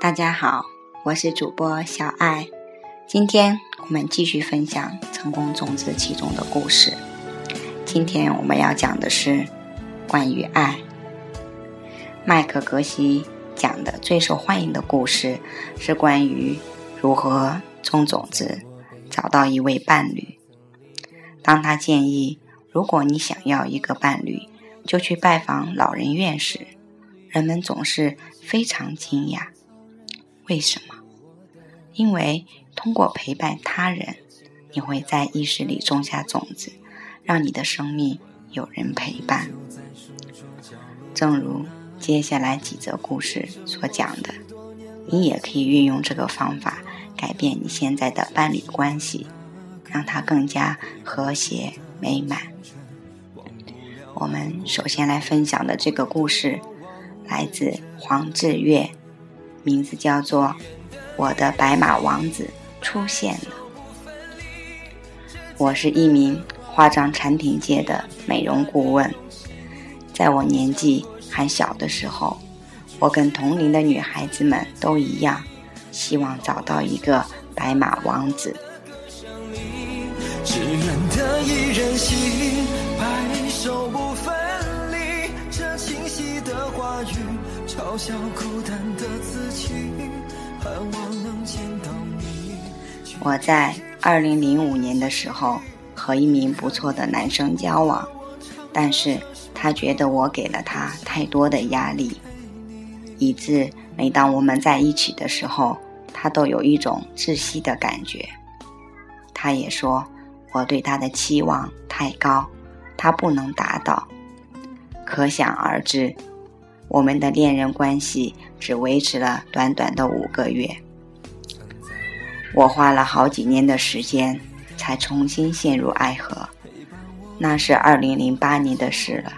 大家好，我是主播小爱。今天我们继续分享《成功种子》其中的故事。今天我们要讲的是关于爱。麦克格西讲的最受欢迎的故事是关于如何种种子，找到一位伴侣。当他建议，如果你想要一个伴侣，就去拜访老人院时，人们总是非常惊讶。为什么？因为通过陪伴他人，你会在意识里种下种子，让你的生命有人陪伴。正如接下来几则故事所讲的，你也可以运用这个方法改变你现在的伴侣关系，让它更加和谐美满。我们首先来分享的这个故事，来自黄志月。名字叫做《我的白马王子出现了》。我是一名化妆产品界的美容顾问。在我年纪还小的时候，我跟同龄的女孩子们都一样，希望找到一个白马王子。这清晰的话语嘲笑孤单的自己，盼望能见到你。我在二零零五年的时候和一名不错的男生交往，但是他觉得我给了他太多的压力，以致每当我们在一起的时候，他都有一种窒息的感觉。他也说我对他的期望太高，他不能达到，可想而知。我们的恋人关系只维持了短短的五个月，我花了好几年的时间才重新陷入爱河，那是二零零八年的事了。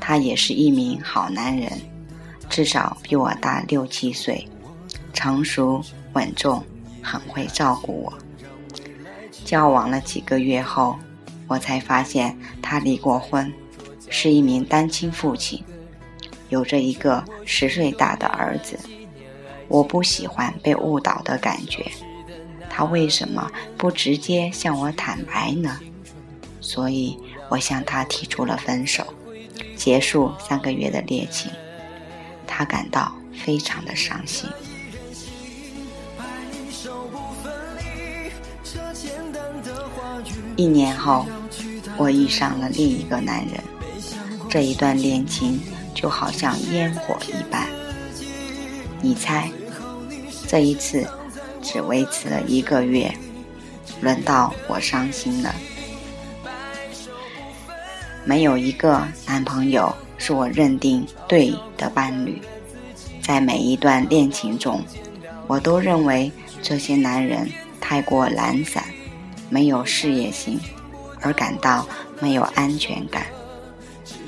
他也是一名好男人，至少比我大六七岁，成熟稳重，很会照顾我。交往了几个月后，我才发现他离过婚，是一名单亲父亲。有着一个十岁大的儿子，我不喜欢被误导的感觉。他为什么不直接向我坦白呢？所以我向他提出了分手，结束三个月的恋情。他感到非常的伤心。一年后，我遇上了另一个男人，这一段恋情。就好像烟火一般，你猜，这一次只维持了一个月，轮到我伤心了。没有一个男朋友是我认定对的伴侣，在每一段恋情中，我都认为这些男人太过懒散，没有事业心，而感到没有安全感。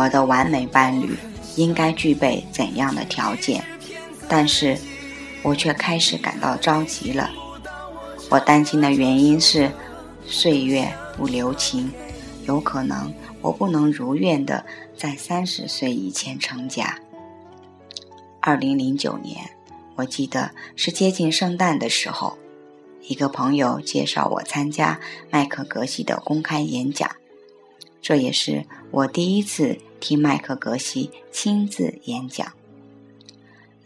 我的完美伴侣应该具备怎样的条件？但是，我却开始感到着急了。我担心的原因是，岁月不留情，有可能我不能如愿的在三十岁以前成家。二零零九年，我记得是接近圣诞的时候，一个朋友介绍我参加麦克格西的公开演讲。这也是我第一次听麦克格西亲自演讲。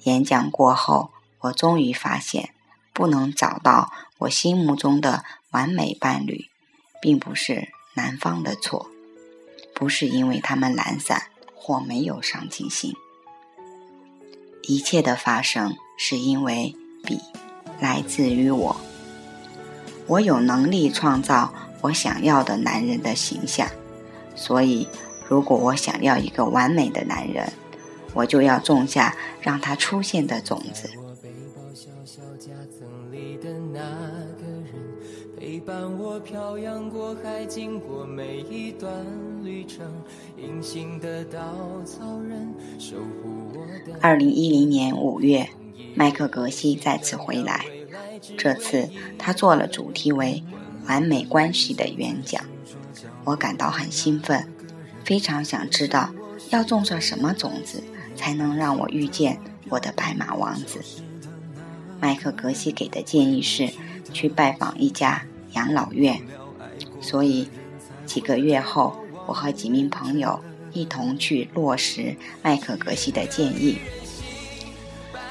演讲过后，我终于发现，不能找到我心目中的完美伴侣，并不是男方的错，不是因为他们懒散或没有上进心。一切的发生是因为比来自于我，我有能力创造我想要的男人的形象。所以，如果我想要一个完美的男人，我就要种下让他出现的种子。陪伴我漂洋过海，经过每一段旅程。隐形的稻草人守护我。二零一零年五月，麦克格西再次回来，这次他做了主题为“完美关系”的演讲，我感到很兴奋。非常想知道要种上什么种子，才能让我遇见我的白马王子。麦克格西给的建议是去拜访一家养老院，所以几个月后，我和几名朋友一同去落实麦克格西的建议。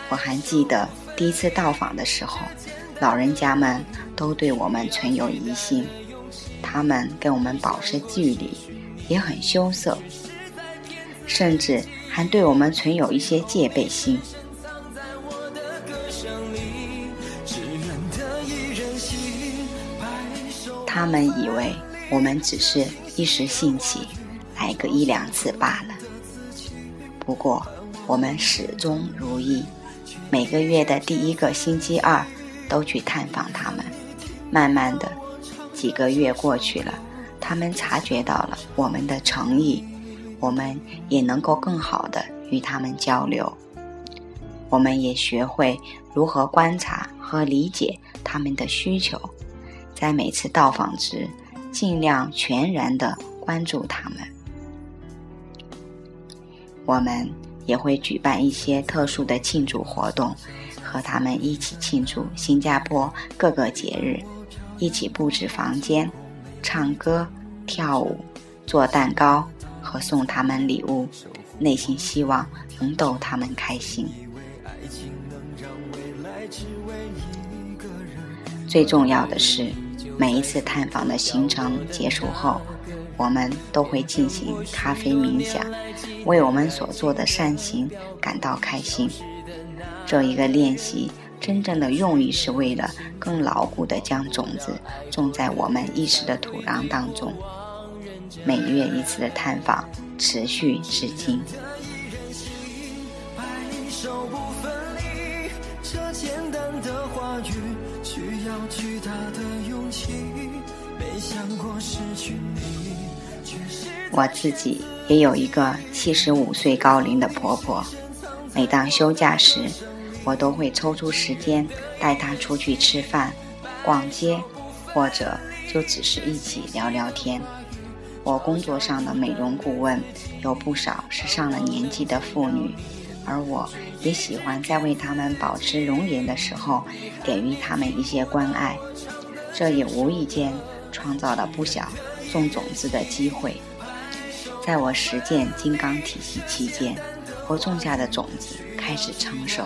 我还记得第一次到访的时候，老人家们都对我们存有疑心，他们跟我们保持距离，也很羞涩，甚至还对我们存有一些戒备心。他们以为我们只是一时兴起，来个一两次罢了。不过，我们始终如一，每个月的第一个星期二都去探访他们。慢慢的，几个月过去了，他们察觉到了我们的诚意，我们也能够更好的与他们交流。我们也学会如何观察和理解他们的需求。在每次到访时，尽量全然的关注他们。我们也会举办一些特殊的庆祝活动，和他们一起庆祝新加坡各个节日，一起布置房间、唱歌、跳舞、做蛋糕和送他们礼物，内心希望能逗他们开心。最重要的是。每一次探访的行程结束后，我们都会进行咖啡冥想，为我们所做的善行感到开心。这一个练习真正的用意是为了更牢固地将种子种在我们意识的土壤当中。每月一次的探访持续至今。我自己也有一个七十五岁高龄的婆婆，每当休假时，我都会抽出时间带她出去吃饭、逛街，或者就只是一起聊聊天。我工作上的美容顾问有不少是上了年纪的妇女，而我也喜欢在为她们保持容颜的时候给予她们一些关爱，这也无意间创造了不小种种子的机会。在我实践金刚体系期间，我种下的种子开始成熟，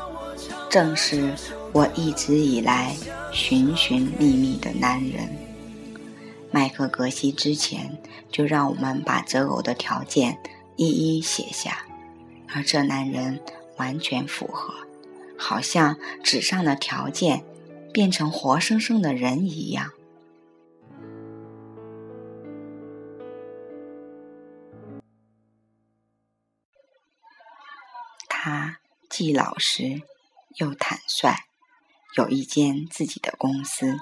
正是我一直以来寻寻觅觅的男人。麦克格西之前就让我们把择偶的条件一一写下，而这男人完全符合，好像纸上的条件变成活生生的人一样。他既老实又坦率，有一间自己的公司，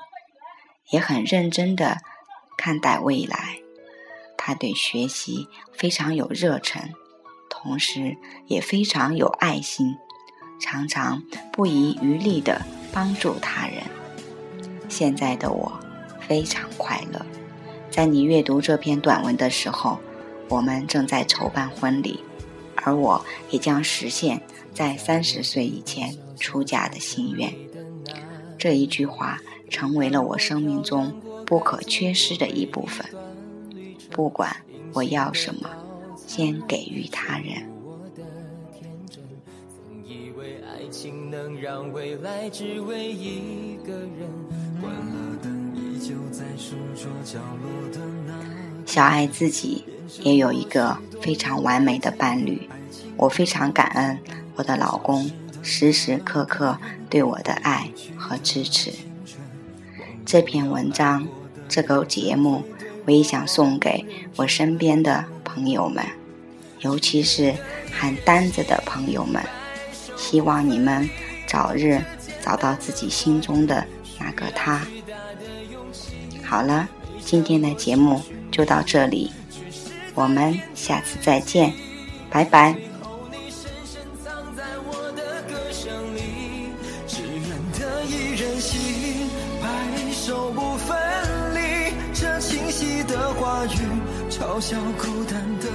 也很认真的看待未来。他对学习非常有热忱，同时也非常有爱心，常常不遗余力的帮助他人。现在的我非常快乐。在你阅读这篇短文的时候，我们正在筹办婚礼。而我也将实现，在三十岁以前出嫁的心愿。这一句话成为了我生命中不可缺失的一部分。不管我要什么，先给予他人。小爱自己也有一个非常完美的伴侣，我非常感恩我的老公时时刻刻对我的爱和支持。这篇文章，这个节目，我也想送给我身边的朋友们，尤其是还单着的朋友们，希望你们早日找到自己心中的那个他。好了，今天的节目就到这里。我们下次再见，拜拜。的话语，嘲笑孤单的。